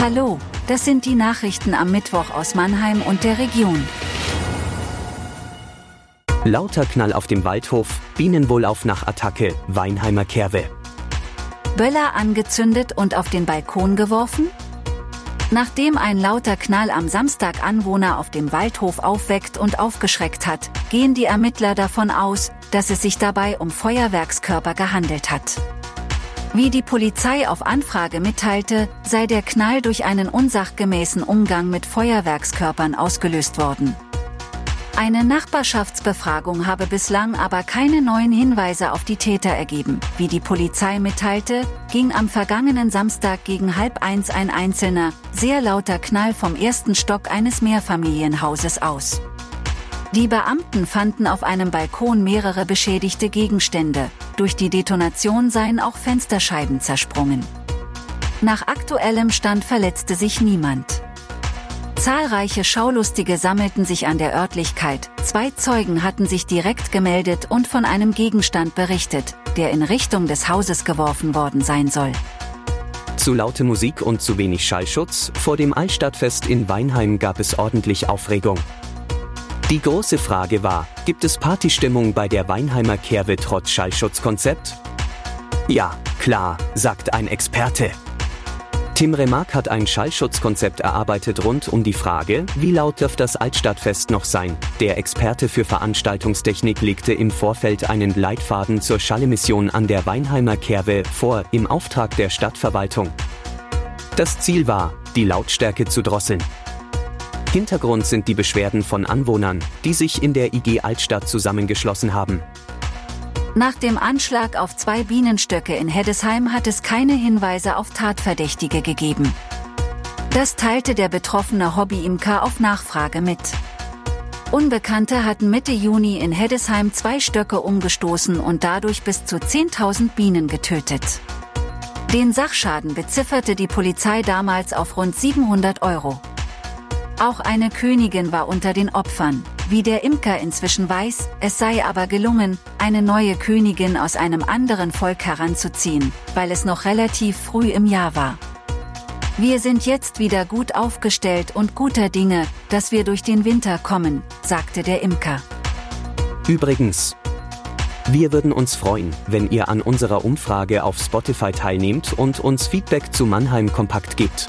Hallo, das sind die Nachrichten am Mittwoch aus Mannheim und der Region. Lauter Knall auf dem Waldhof, Bienenwohlauf nach Attacke, Weinheimer Kerwe. Böller angezündet und auf den Balkon geworfen? Nachdem ein lauter Knall am Samstag Anwohner auf dem Waldhof aufweckt und aufgeschreckt hat, gehen die Ermittler davon aus, dass es sich dabei um Feuerwerkskörper gehandelt hat. Wie die Polizei auf Anfrage mitteilte, sei der Knall durch einen unsachgemäßen Umgang mit Feuerwerkskörpern ausgelöst worden. Eine Nachbarschaftsbefragung habe bislang aber keine neuen Hinweise auf die Täter ergeben. Wie die Polizei mitteilte, ging am vergangenen Samstag gegen halb eins ein einzelner, sehr lauter Knall vom ersten Stock eines Mehrfamilienhauses aus. Die Beamten fanden auf einem Balkon mehrere beschädigte Gegenstände. Durch die Detonation seien auch Fensterscheiben zersprungen. Nach aktuellem Stand verletzte sich niemand. Zahlreiche Schaulustige sammelten sich an der Örtlichkeit. Zwei Zeugen hatten sich direkt gemeldet und von einem Gegenstand berichtet, der in Richtung des Hauses geworfen worden sein soll. Zu laute Musik und zu wenig Schallschutz, vor dem Altstadtfest in Weinheim gab es ordentlich Aufregung. Die große Frage war, gibt es Partystimmung bei der Weinheimer Kerwe trotz Schallschutzkonzept? Ja, klar, sagt ein Experte. Tim Remark hat ein Schallschutzkonzept erarbeitet rund um die Frage, wie laut darf das Altstadtfest noch sein. Der Experte für Veranstaltungstechnik legte im Vorfeld einen Leitfaden zur Schallemission an der Weinheimer Kerwe vor, im Auftrag der Stadtverwaltung. Das Ziel war, die Lautstärke zu drosseln. Hintergrund sind die Beschwerden von Anwohnern, die sich in der IG Altstadt zusammengeschlossen haben. Nach dem Anschlag auf zwei Bienenstöcke in Heddesheim hat es keine Hinweise auf Tatverdächtige gegeben. Das teilte der betroffene Hobbyimker auf Nachfrage mit. Unbekannte hatten Mitte Juni in Heddesheim zwei Stöcke umgestoßen und dadurch bis zu 10.000 Bienen getötet. Den Sachschaden bezifferte die Polizei damals auf rund 700 Euro. Auch eine Königin war unter den Opfern. Wie der Imker inzwischen weiß, es sei aber gelungen, eine neue Königin aus einem anderen Volk heranzuziehen, weil es noch relativ früh im Jahr war. Wir sind jetzt wieder gut aufgestellt und guter Dinge, dass wir durch den Winter kommen, sagte der Imker. Übrigens, wir würden uns freuen, wenn ihr an unserer Umfrage auf Spotify teilnehmt und uns Feedback zu Mannheim Kompakt gibt.